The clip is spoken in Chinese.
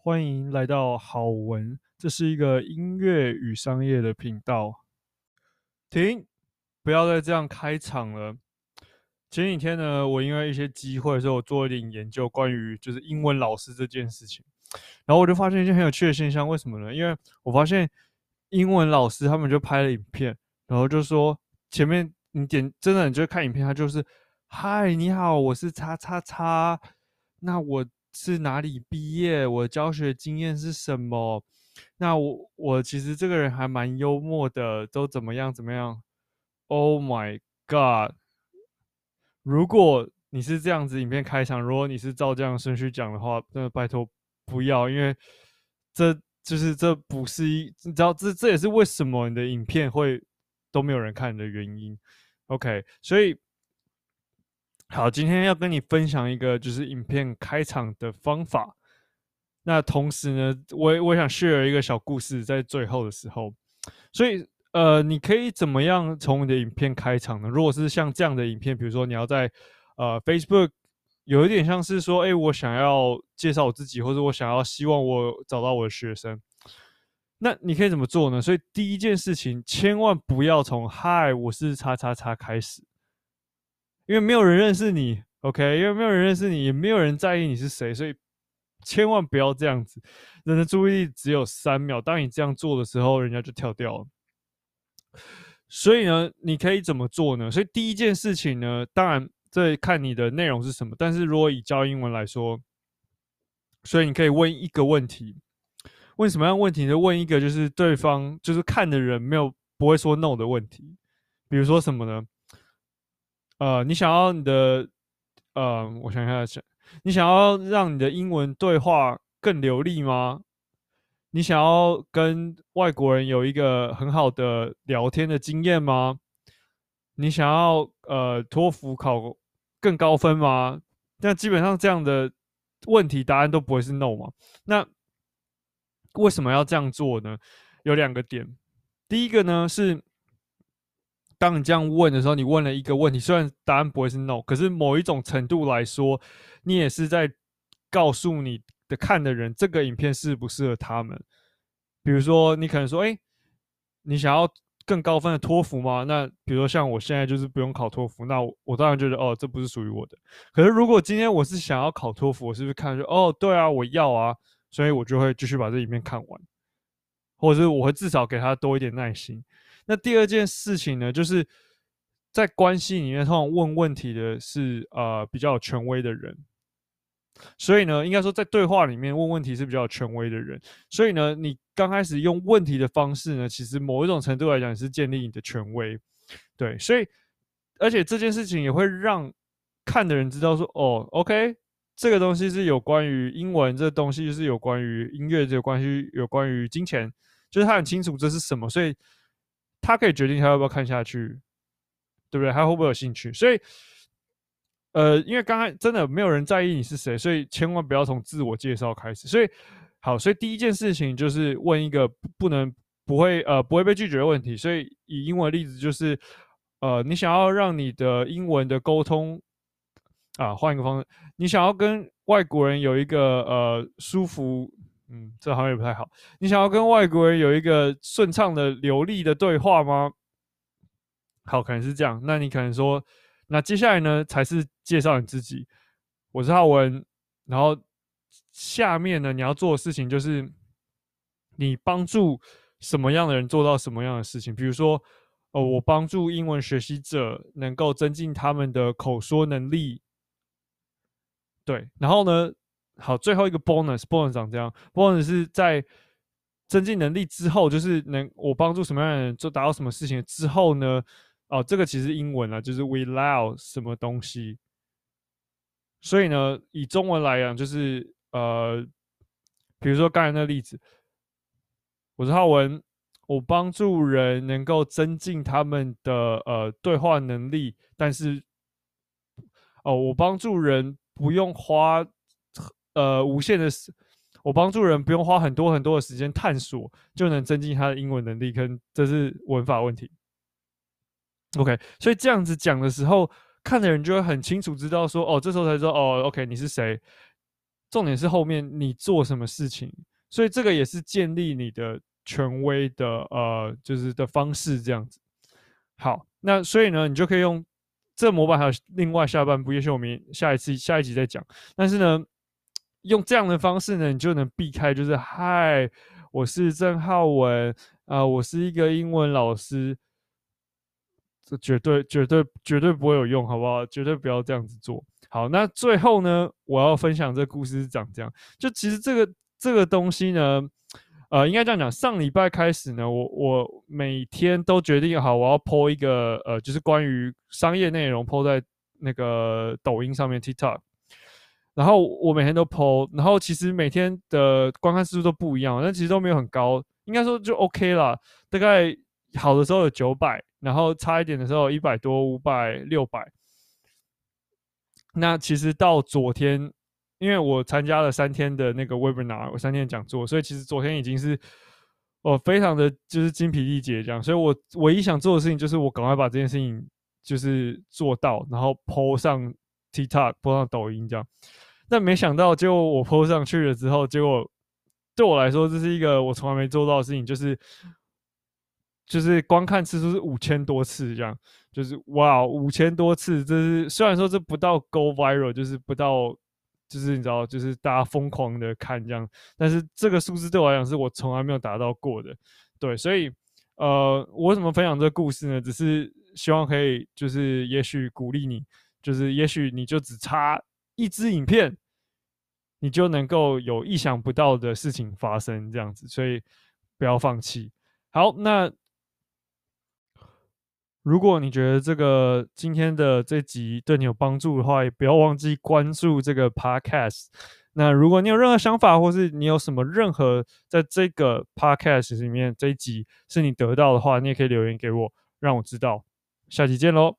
欢迎来到好文，这是一个音乐与商业的频道。停，不要再这样开场了。前几天呢，我因为一些机会，所以我做了一点研究，关于就是英文老师这件事情。然后我就发现一件很有趣的现象，为什么呢？因为我发现英文老师他们就拍了影片，然后就说前面你点真的你就看影片，他就是嗨，你好，我是叉叉叉，那我。是哪里毕业？我教学经验是什么？那我我其实这个人还蛮幽默的，都怎么样怎么样？Oh my god！如果你是这样子影片开场，如果你是照这样顺序讲的话，真的拜托不要，因为这就是这不是一，你知道这这也是为什么你的影片会都没有人看你的原因。OK，所以。好，今天要跟你分享一个就是影片开场的方法。那同时呢，我我想 share 一个小故事在最后的时候。所以，呃，你可以怎么样从你的影片开场呢？如果是像这样的影片，比如说你要在呃 Facebook 有一点像是说，哎，我想要介绍我自己，或者我想要希望我找到我的学生，那你可以怎么做呢？所以第一件事情，千万不要从“嗨，我是叉叉叉”开始。因为没有人认识你，OK？因为没有人认识你，也没有人在意你是谁，所以千万不要这样子。人的注意力只有三秒，当你这样做的时候，人家就跳掉了。所以呢，你可以怎么做呢？所以第一件事情呢，当然这看你的内容是什么。但是如果以教英文来说，所以你可以问一个问题：问什么样问题呢？问一个就是对方就是看的人没有不会说 no 的问题。比如说什么呢？呃，你想要你的，呃，我想一下，你想要让你的英文对话更流利吗？你想要跟外国人有一个很好的聊天的经验吗？你想要呃托福考更高分吗？那基本上这样的问题答案都不会是 no 嘛。那为什么要这样做呢？有两个点，第一个呢是。当你这样问的时候，你问了一个问题，虽然答案不会是 no，可是某一种程度来说，你也是在告诉你的看的人，这个影片适不适合他们。比如说，你可能说，哎，你想要更高分的托福吗？那比如说像我现在就是不用考托福，那我，我当然觉得，哦，这不是属于我的。可是如果今天我是想要考托福，我是不是看说，哦，对啊，我要啊，所以我就会继续把这影片看完，或者是我会至少给他多一点耐心。那第二件事情呢，就是在关系里面，通常问问题的是呃比较有权威的人，所以呢，应该说在对话里面问问题是比较有权威的人，所以呢，你刚开始用问题的方式呢，其实某一种程度来讲是建立你的权威，对，所以而且这件事情也会让看的人知道说，哦，OK，这个东西是有关于英文，这东西是有关于音乐，这个关系有关于金钱，就是他很清楚这是什么，所以。他可以决定他要不要看下去，对不对？他会不会有兴趣？所以，呃，因为刚才真的没有人在意你是谁，所以千万不要从自我介绍开始。所以，好，所以第一件事情就是问一个不能不会呃不会被拒绝的问题。所以以英文例子就是，呃，你想要让你的英文的沟通啊，换一个方式，你想要跟外国人有一个呃舒服。嗯，这好像也不太好。你想要跟外国人有一个顺畅的、流利的对话吗？好，可能是这样。那你可能说，那接下来呢，才是介绍你自己。我是浩文，然后下面呢，你要做的事情就是，你帮助什么样的人做到什么样的事情。比如说，哦，我帮助英文学习者能够增进他们的口说能力。对，然后呢？好，最后一个 bonus，bonus 长这样，bonus 是在增进能力之后，就是能我帮助什么样的人做达到什么事情之后呢？哦，这个其实英文啊，就是 without 什么东西。所以呢，以中文来讲，就是呃，比如说刚才那个例子，我是浩文，我帮助人能够增进他们的呃对话能力，但是哦，我帮助人不用花。呃，无限的，我帮助人不用花很多很多的时间探索，就能增进他的英文能力，跟这是文法问题。OK，所以这样子讲的时候，看的人就会很清楚知道说，哦，这时候才知道，哦，OK，你是谁？重点是后面你做什么事情，所以这个也是建立你的权威的呃，就是的方式这样子。好，那所以呢，你就可以用这模板，还有另外下半部，也许我们下一次下一集再讲。但是呢，用这样的方式呢，你就能避开，就是嗨，我是郑浩文啊、我是一个英文老师，这绝对绝对绝对不会有用，好不好？绝对不要这样子做。好，那最后呢，我要分享这个故事是长这样。就其实这个这个东西呢，呃，应该这样讲，上礼拜开始呢，我我每天都决定好，我要 po 一个呃，就是关于商业内容 po 在那个抖音上面 TikTok。然后我每天都 po，然后其实每天的观看次数都不一样，但其实都没有很高，应该说就 OK 啦。大概好的时候有九百，然后差一点的时候一百多、五百、六百。那其实到昨天，因为我参加了三天的那个 webinar，我三天讲座，所以其实昨天已经是我非常的就是精疲力竭这样，所以我唯一想做的事情就是我赶快把这件事情就是做到，然后 po 上 TikTok，po 上抖音这样。但没想到，结果我 po 上去了之后，结果对我来说这是一个我从来没做到的事情，就是就是观看次数是五千多次这样。就是哇，五千多次，这是虽然说这不到 go viral，就是不到，就是你知道，就是大家疯狂的看这样，但是这个数字对我来讲是我从来没有达到过的，对，所以呃，我为什么分享这个故事呢？只是希望可以，就是也许鼓励你，就是也许你就只差一支影片，你就能够有意想不到的事情发生这样子，所以不要放弃。好，那。如果你觉得这个今天的这集对你有帮助的话，也不要忘记关注这个 podcast。那如果你有任何想法，或是你有什么任何在这个 podcast 里面这一集是你得到的话，你也可以留言给我，让我知道。下期见喽！